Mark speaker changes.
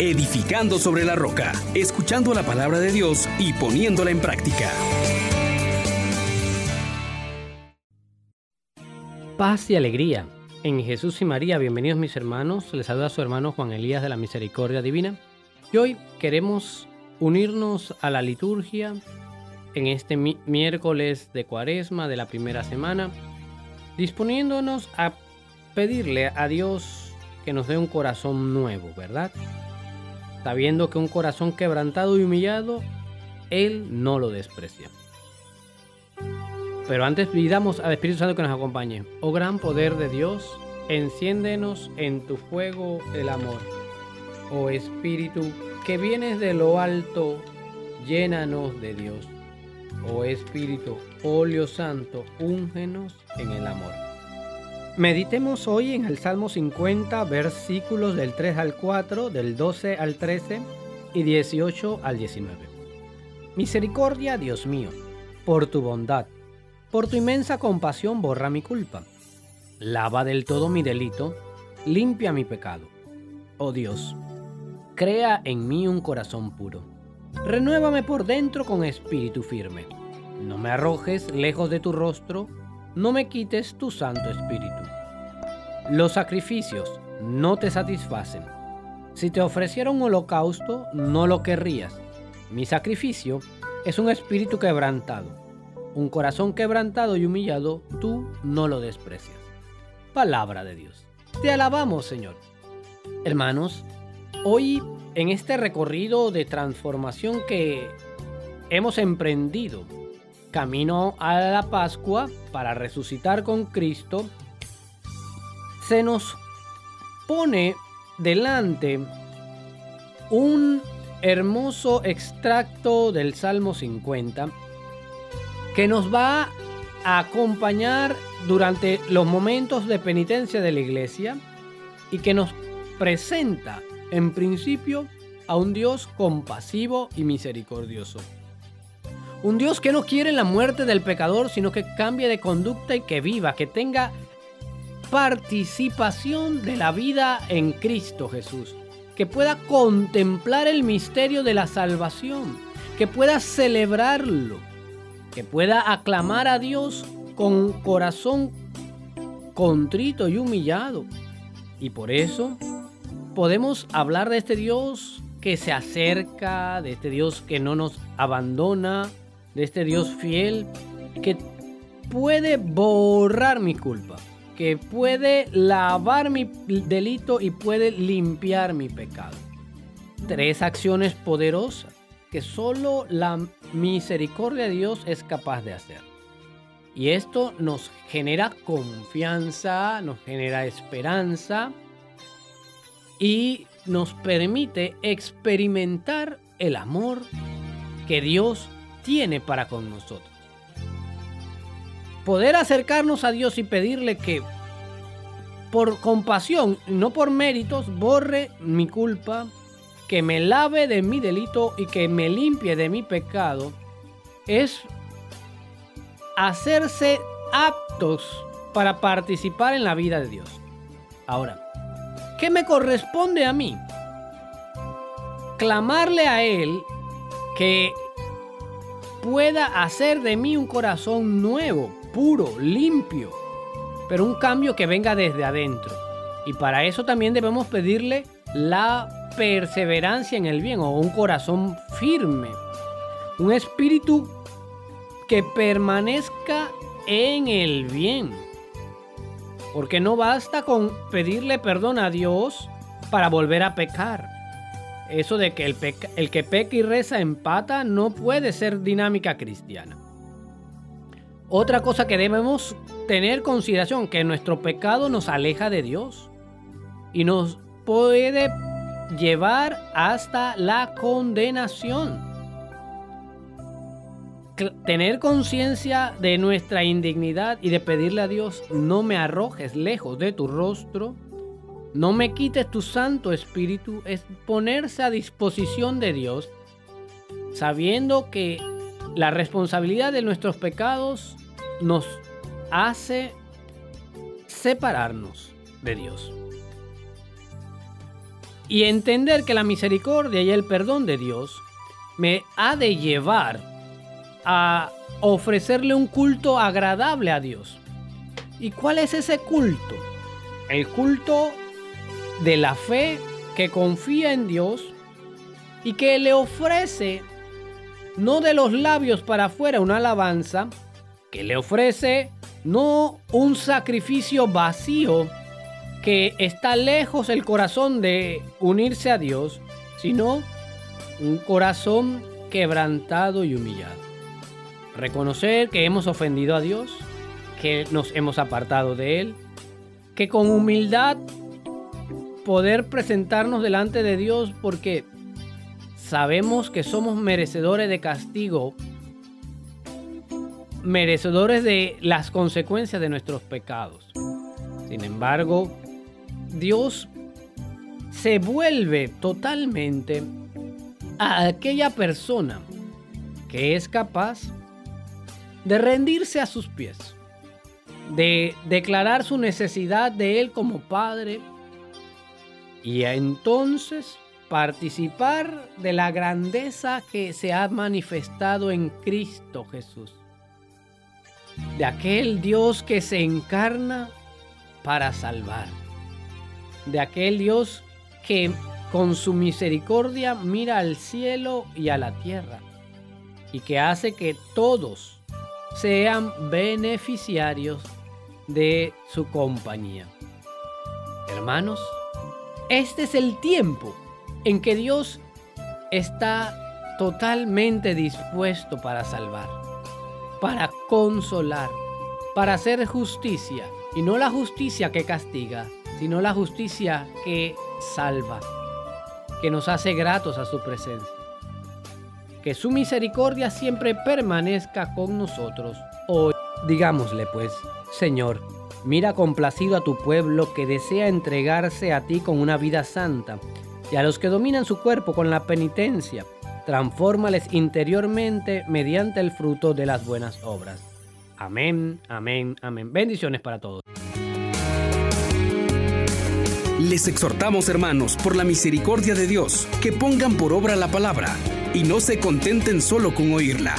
Speaker 1: edificando sobre la roca, escuchando la palabra de Dios y poniéndola en práctica.
Speaker 2: Paz y alegría. En Jesús y María, bienvenidos mis hermanos. Les saluda su hermano Juan Elías de la Misericordia Divina. Y hoy queremos unirnos a la liturgia en este miércoles de cuaresma de la primera semana, disponiéndonos a pedirle a Dios que nos dé un corazón nuevo, ¿verdad? Sabiendo que un corazón quebrantado y humillado, Él no lo desprecia. Pero antes pidamos al Espíritu Santo que nos acompañe. Oh gran poder de Dios, enciéndenos en tu fuego el amor. Oh Espíritu, que vienes de lo alto, llénanos de Dios. Oh Espíritu, óleo santo, úngenos en el amor. Meditemos hoy en el Salmo 50, versículos del 3 al 4, del 12 al 13 y 18 al 19. Misericordia, Dios mío, por tu bondad, por tu inmensa compasión borra mi culpa. Lava del todo mi delito, limpia mi pecado. Oh Dios, crea en mí un corazón puro. Renuévame por dentro con espíritu firme. No me arrojes lejos de tu rostro, no me quites tu santo espíritu. Los sacrificios no te satisfacen. Si te ofreciera un holocausto, no lo querrías. Mi sacrificio es un espíritu quebrantado un corazón quebrantado y humillado, tú no lo desprecias. Palabra de Dios. Te alabamos, Señor. Hermanos, hoy en este recorrido de transformación que hemos emprendido, camino a la Pascua para resucitar con Cristo, se nos pone delante un hermoso extracto del Salmo 50 que nos va a acompañar durante los momentos de penitencia de la iglesia y que nos presenta en principio a un Dios compasivo y misericordioso. Un Dios que no quiere la muerte del pecador, sino que cambie de conducta y que viva, que tenga participación de la vida en Cristo Jesús, que pueda contemplar el misterio de la salvación, que pueda celebrarlo, que pueda aclamar a Dios con corazón contrito y humillado. Y por eso podemos hablar de este Dios que se acerca, de este Dios que no nos abandona, de este Dios fiel, que puede borrar mi culpa, que puede lavar mi delito y puede limpiar mi pecado. Tres acciones poderosas que solo la misericordia de Dios es capaz de hacer. Y esto nos genera confianza, nos genera esperanza y nos permite experimentar el amor que Dios tiene para con nosotros. Poder acercarnos a Dios y pedirle que por compasión, no por méritos, borre mi culpa, que me lave de mi delito y que me limpie de mi pecado, es hacerse aptos para participar en la vida de Dios. Ahora, ¿qué me corresponde a mí? Clamarle a Él que pueda hacer de mí un corazón nuevo, puro, limpio, pero un cambio que venga desde adentro. Y para eso también debemos pedirle la perseverancia en el bien o un corazón firme. Un espíritu que permanezca en el bien. Porque no basta con pedirle perdón a Dios para volver a pecar. Eso de que el, que peca y reza empata no puede ser dinámica cristiana. Otra cosa que debemos tener consideración, que nuestro pecado nos aleja de Dios y nos puede llevar hasta la condenación. Tener conciencia de nuestra indignidad y de pedirle a Dios, no me arrojes lejos de tu rostro, no me quites tu Santo Espíritu, es ponerse a disposición de Dios, sabiendo que la responsabilidad de nuestros pecados nos hace separarnos de Dios. y entender que la misericordia y el perdón de Dios me ha de llevar a ofrecerle un culto agradable a Dios. ¿Y cuál es ese culto? El culto de la fe que confía en Dios y que le ofrece no de los labios para afuera una alabanza, que le ofrece no un sacrificio vacío que está lejos el corazón de unirse a Dios, sino un corazón quebrantado y humillado. Reconocer que hemos ofendido a Dios, que nos hemos apartado de Él, que con humildad poder presentarnos delante de Dios porque sabemos que somos merecedores de castigo, merecedores de las consecuencias de nuestros pecados. Sin embargo, Dios se vuelve totalmente a aquella persona que es capaz de rendirse a sus pies, de declarar su necesidad de Él como Padre y entonces participar de la grandeza que se ha manifestado en Cristo Jesús, de aquel Dios que se encarna para salvar, de aquel Dios que con su misericordia mira al cielo y a la tierra. Y que hace que todos sean beneficiarios de su compañía. Hermanos, este es el tiempo en que Dios está totalmente dispuesto para salvar, para consolar, para hacer justicia, y no la justicia que castiga, sino la justicia que salva que nos hace gratos a su presencia. Que su misericordia siempre permanezca con nosotros hoy. Digámosle pues, Señor, mira complacido a tu pueblo que desea entregarse a ti con una vida santa, y a los que dominan su cuerpo con la penitencia, transfórmales interiormente mediante el fruto de las buenas obras. Amén, amén, amén. Bendiciones para todos.
Speaker 1: Les exhortamos, hermanos, por la misericordia de Dios, que pongan por obra la palabra y no se contenten solo con oírla.